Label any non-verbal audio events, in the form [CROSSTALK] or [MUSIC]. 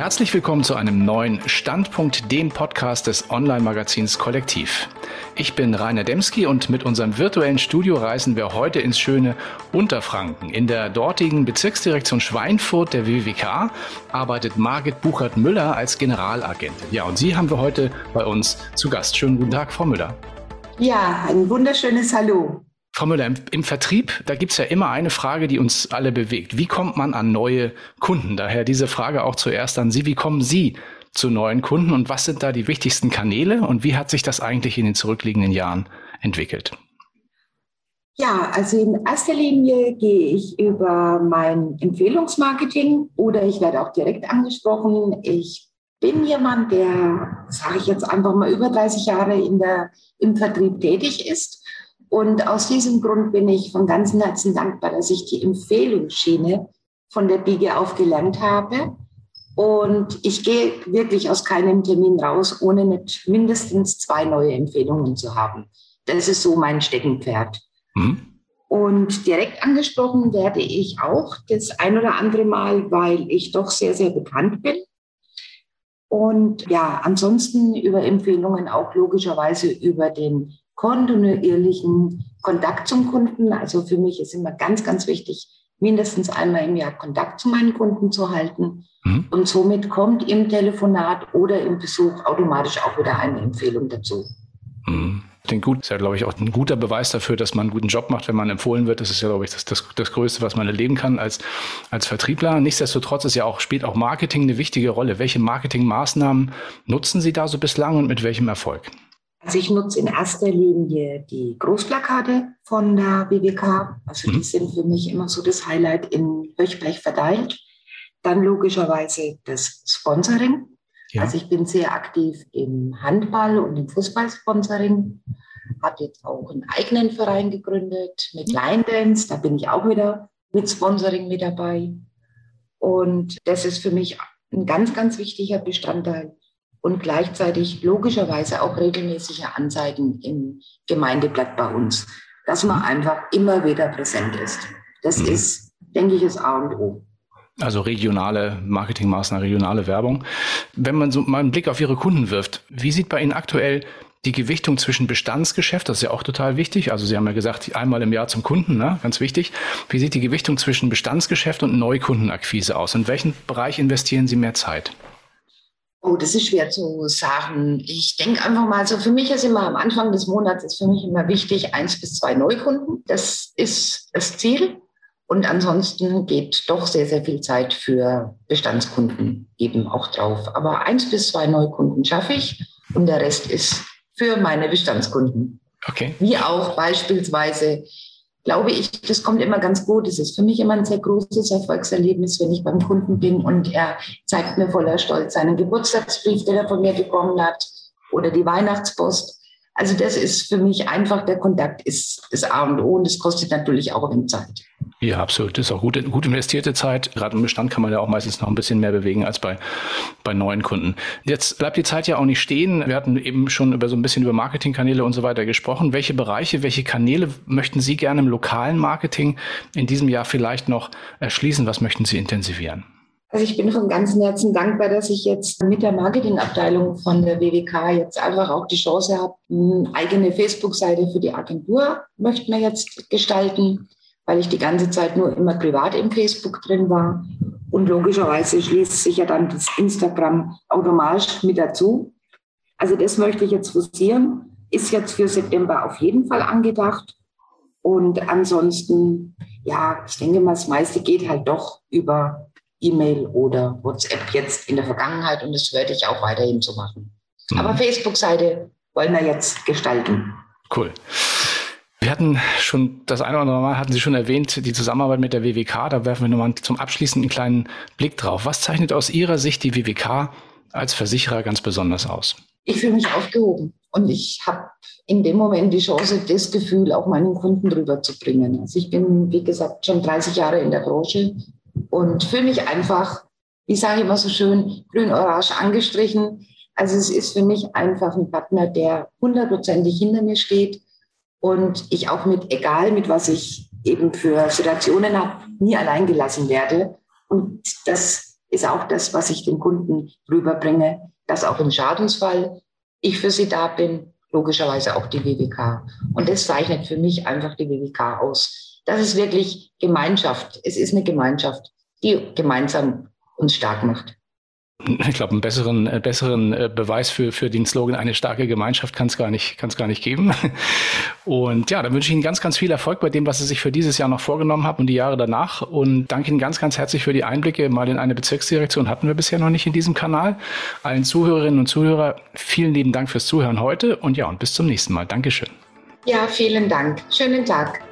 Herzlich willkommen zu einem neuen Standpunkt, dem Podcast des Online-Magazins Kollektiv. Ich bin Rainer Demski und mit unserem virtuellen Studio reisen wir heute ins schöne Unterfranken. In der dortigen Bezirksdirektion Schweinfurt der WWK arbeitet Margit Buchert-Müller als Generalagentin. Ja, und Sie haben wir heute bei uns zu Gast. Schönen guten Tag, Frau Müller. Ja, ein wunderschönes Hallo. Frau Müller, im, im Vertrieb, da gibt es ja immer eine Frage, die uns alle bewegt. Wie kommt man an neue Kunden? Daher diese Frage auch zuerst an Sie. Wie kommen Sie zu neuen Kunden und was sind da die wichtigsten Kanäle und wie hat sich das eigentlich in den zurückliegenden Jahren entwickelt? Ja, also in erster Linie gehe ich über mein Empfehlungsmarketing oder ich werde auch direkt angesprochen. Ich bin jemand, der, sage ich jetzt einfach mal, über 30 Jahre in der, im Vertrieb tätig ist und aus diesem Grund bin ich von ganzem Herzen dankbar, dass ich die Empfehlungsschiene von der Biege auf gelernt habe. Und ich gehe wirklich aus keinem Termin raus, ohne nicht mindestens zwei neue Empfehlungen zu haben. Das ist so mein Steckenpferd. Mhm. Und direkt angesprochen werde ich auch das ein oder andere Mal, weil ich doch sehr, sehr bekannt bin. Und ja, ansonsten über Empfehlungen auch logischerweise über den kontinuierlichen Kontakt zum Kunden. Also für mich ist immer ganz, ganz wichtig, mindestens einmal im Jahr Kontakt zu meinen Kunden zu halten. Mhm. Und somit kommt im Telefonat oder im Besuch automatisch auch wieder eine Empfehlung dazu. Mhm. Den gut, ist ja, glaube ich, auch ein guter Beweis dafür, dass man einen guten Job macht, wenn man empfohlen wird. Das ist ja, glaube ich, das, das, das Größte, was man erleben kann als, als Vertriebler. Nichtsdestotrotz ist ja auch, spielt auch Marketing eine wichtige Rolle. Welche Marketingmaßnahmen nutzen Sie da so bislang und mit welchem Erfolg? Also ich nutze in erster Linie die Großplakate von der BWK. Also die mhm. sind für mich immer so das Highlight in Höchblech verteilt. Dann logischerweise das Sponsoring. Ja. Also ich bin sehr aktiv im Handball und im Fußballsponsoring. Habe jetzt auch einen eigenen Verein gegründet mit Line Dance. Da bin ich auch wieder mit Sponsoring mit dabei. Und das ist für mich ein ganz, ganz wichtiger Bestandteil und gleichzeitig logischerweise auch regelmäßige Anzeigen im Gemeindeblatt bei uns, dass man einfach immer wieder präsent ist. Das mhm. ist, denke ich, das A und O. Also regionale Marketingmaßnahmen, regionale Werbung. Wenn man so mal einen Blick auf Ihre Kunden wirft, wie sieht bei Ihnen aktuell die Gewichtung zwischen Bestandsgeschäft, das ist ja auch total wichtig. Also Sie haben ja gesagt, einmal im Jahr zum Kunden, ne? ganz wichtig. Wie sieht die Gewichtung zwischen Bestandsgeschäft und Neukundenakquise aus? In welchen Bereich investieren Sie mehr Zeit? Oh, das ist schwer zu sagen. Ich denke einfach mal, so für mich ist immer am Anfang des Monats ist für mich immer wichtig, eins bis zwei Neukunden. Das ist das Ziel. Und ansonsten geht doch sehr, sehr viel Zeit für Bestandskunden eben auch drauf. Aber eins bis zwei Neukunden schaffe ich und der Rest ist für meine Bestandskunden. Okay. Wie auch beispielsweise glaube ich, das kommt immer ganz gut. Es ist für mich immer ein sehr großes Erfolgserlebnis, wenn ich beim Kunden bin und er zeigt mir voller Stolz seinen Geburtstagsbrief, den er von mir bekommen hat, oder die Weihnachtspost. Also das ist für mich einfach, der Kontakt ist das A und O und das kostet natürlich auch ein Zeit. Ja, absolut. Das ist auch gut, gut investierte Zeit. Gerade im Bestand kann man ja auch meistens noch ein bisschen mehr bewegen als bei, bei neuen Kunden. Jetzt bleibt die Zeit ja auch nicht stehen. Wir hatten eben schon über so ein bisschen über Marketingkanäle und so weiter gesprochen. Welche Bereiche, welche Kanäle möchten Sie gerne im lokalen Marketing in diesem Jahr vielleicht noch erschließen? Was möchten Sie intensivieren? Also ich bin von ganzem Herzen dankbar, dass ich jetzt mit der Marketingabteilung von der WWK jetzt einfach auch die Chance habe, eine eigene Facebook-Seite für die Agentur möchten wir jetzt gestalten, weil ich die ganze Zeit nur immer privat im Facebook drin war. Und logischerweise schließt sich ja dann das Instagram automatisch mit dazu. Also das möchte ich jetzt forcieren. Ist jetzt für September auf jeden Fall angedacht. Und ansonsten, ja, ich denke mal, das meiste geht halt doch über E-Mail oder WhatsApp jetzt in der Vergangenheit und das werde ich auch weiterhin so machen. Mhm. Aber Facebook-Seite wollen wir jetzt gestalten. Cool. Wir hatten schon das eine oder andere Mal hatten Sie schon erwähnt, die Zusammenarbeit mit der WWK. Da werfen wir nochmal zum Abschließen einen kleinen Blick drauf. Was zeichnet aus Ihrer Sicht die WWK als Versicherer ganz besonders aus? Ich fühle mich aufgehoben und ich habe in dem Moment die Chance, das Gefühl auch meinen Kunden drüber zu bringen. Also ich bin, wie gesagt, schon 30 Jahre in der Branche und fühle mich einfach, wie sage ich immer so schön, grün-orange angestrichen. Also es ist für mich einfach ein Partner, der hundertprozentig hinter mir steht und ich auch mit, egal mit was ich eben für Situationen habe, nie allein gelassen werde. Und das ist auch das, was ich den Kunden rüberbringe, dass auch im Schadensfall ich für sie da bin, logischerweise auch die WWK. Und das zeichnet für mich einfach die WWK aus. Das ist wirklich Gemeinschaft. Es ist eine Gemeinschaft, die gemeinsam uns stark macht ich glaube, einen besseren, äh, besseren äh, Beweis für, für den Slogan eine starke Gemeinschaft kann es gar nicht, gar nicht geben. [LAUGHS] Und ja, dann wünsche ich Ihnen ganz, ganz viel Erfolg bei dem, was Sie sich für dieses Jahr noch vorgenommen haben und die Jahre danach. Und danke Ihnen ganz, ganz herzlich für die Einblicke. Mal in eine Bezirksdirektion hatten wir bisher noch nicht in diesem Kanal. Allen Zuhörerinnen und Zuhörer, vielen lieben Dank fürs Zuhören heute und ja, und bis zum nächsten Mal. Dankeschön. Ja, vielen Dank. Schönen Tag.